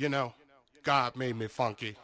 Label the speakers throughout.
Speaker 1: You know, God made me funky.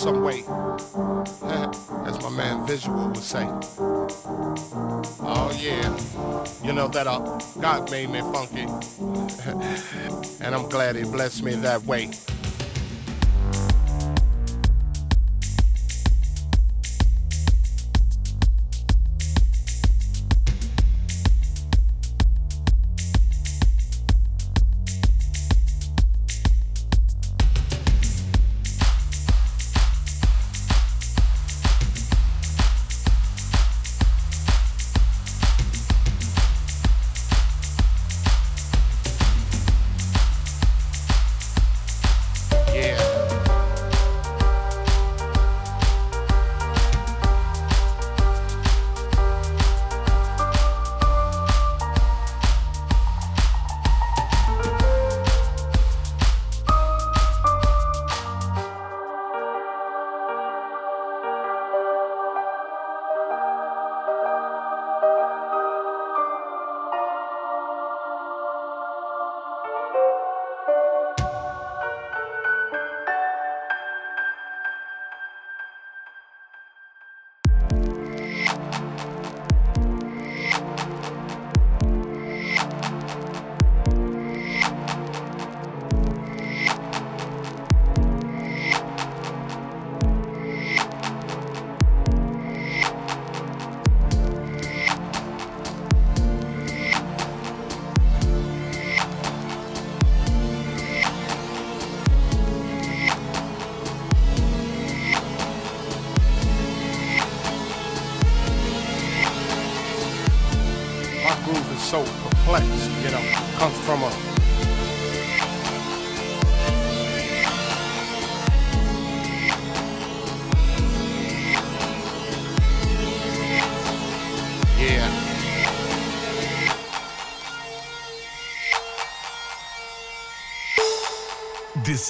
Speaker 1: Some way. As my man Visual would say. Oh yeah, you know that uh, God made me funky, and I'm glad He blessed me that way.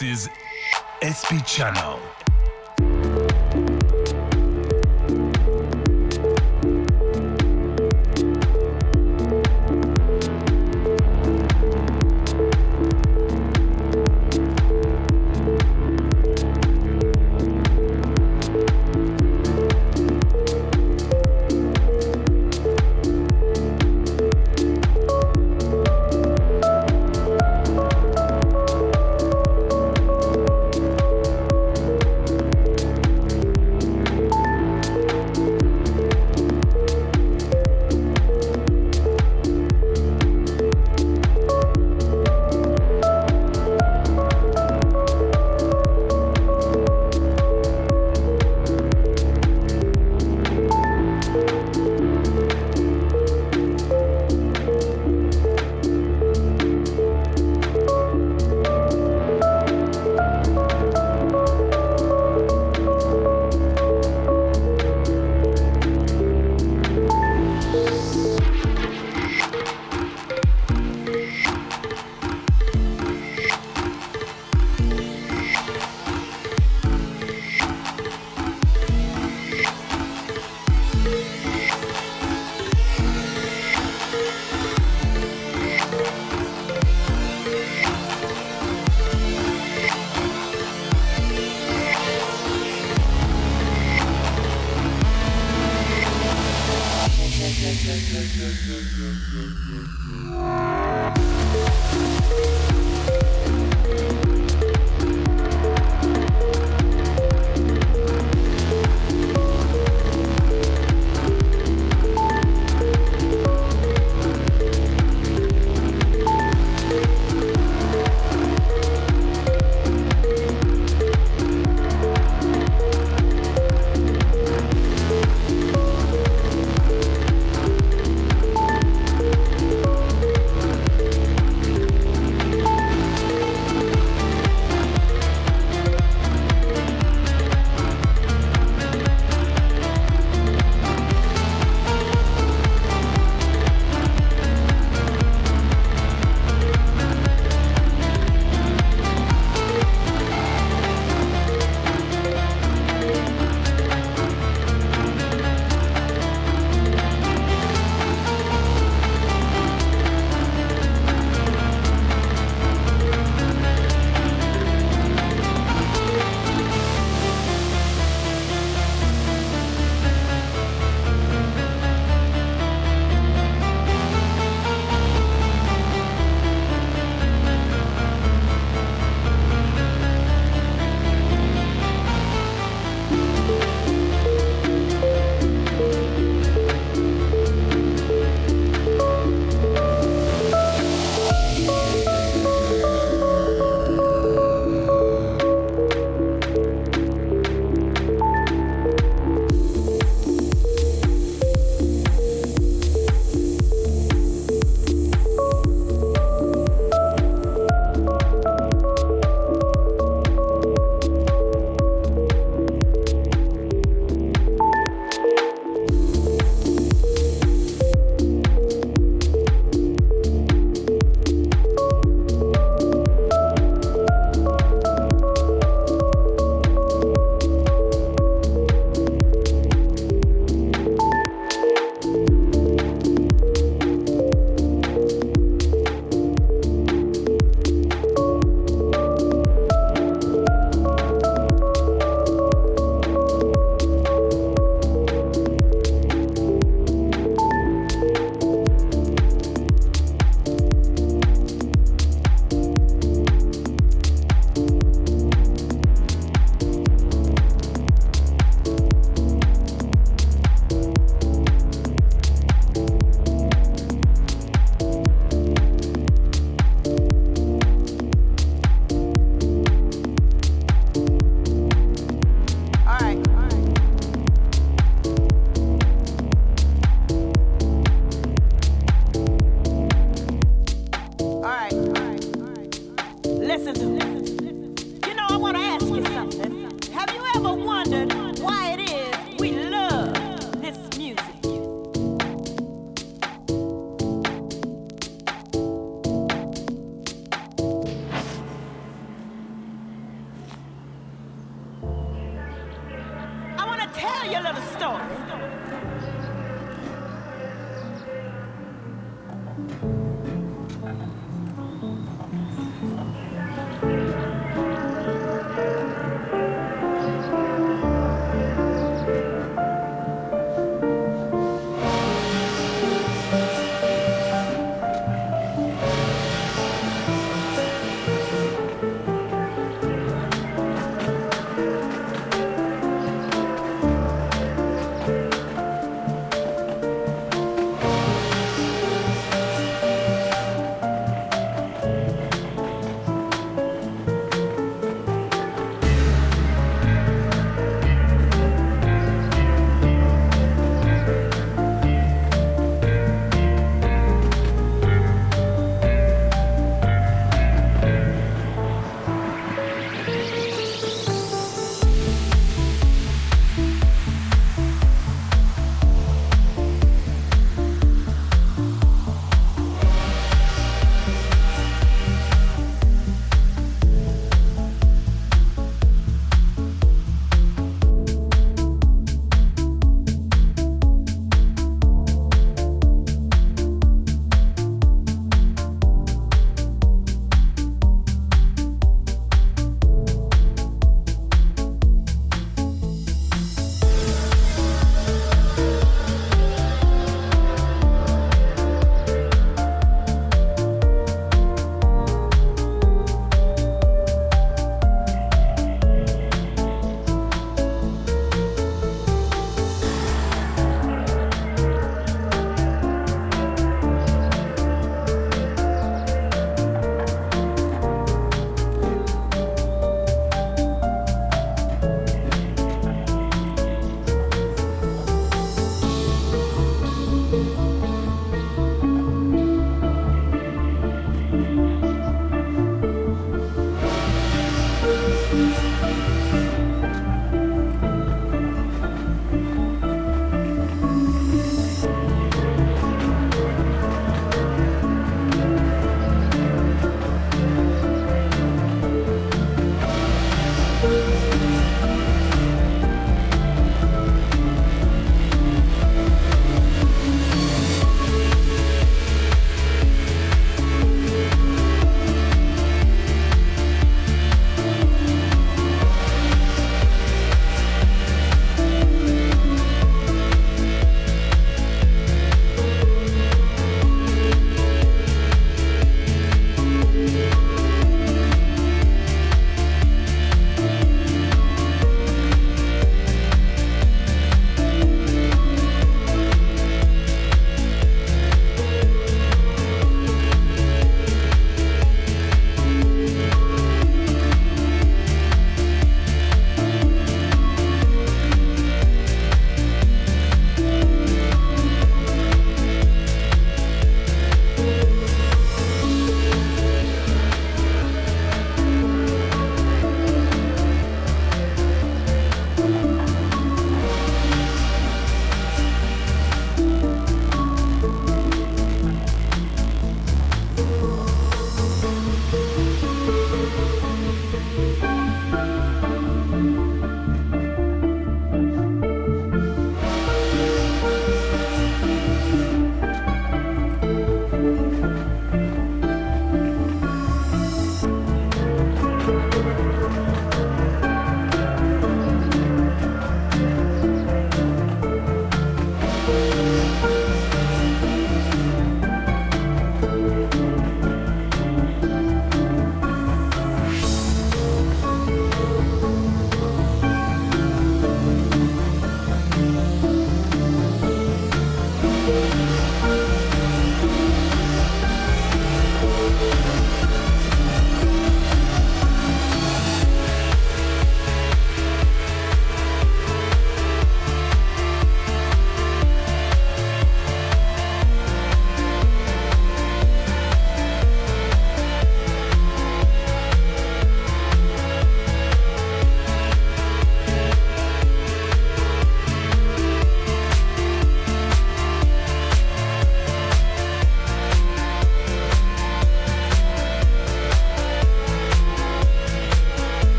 Speaker 2: This is SP Channel.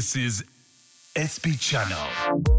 Speaker 3: This is SP Channel.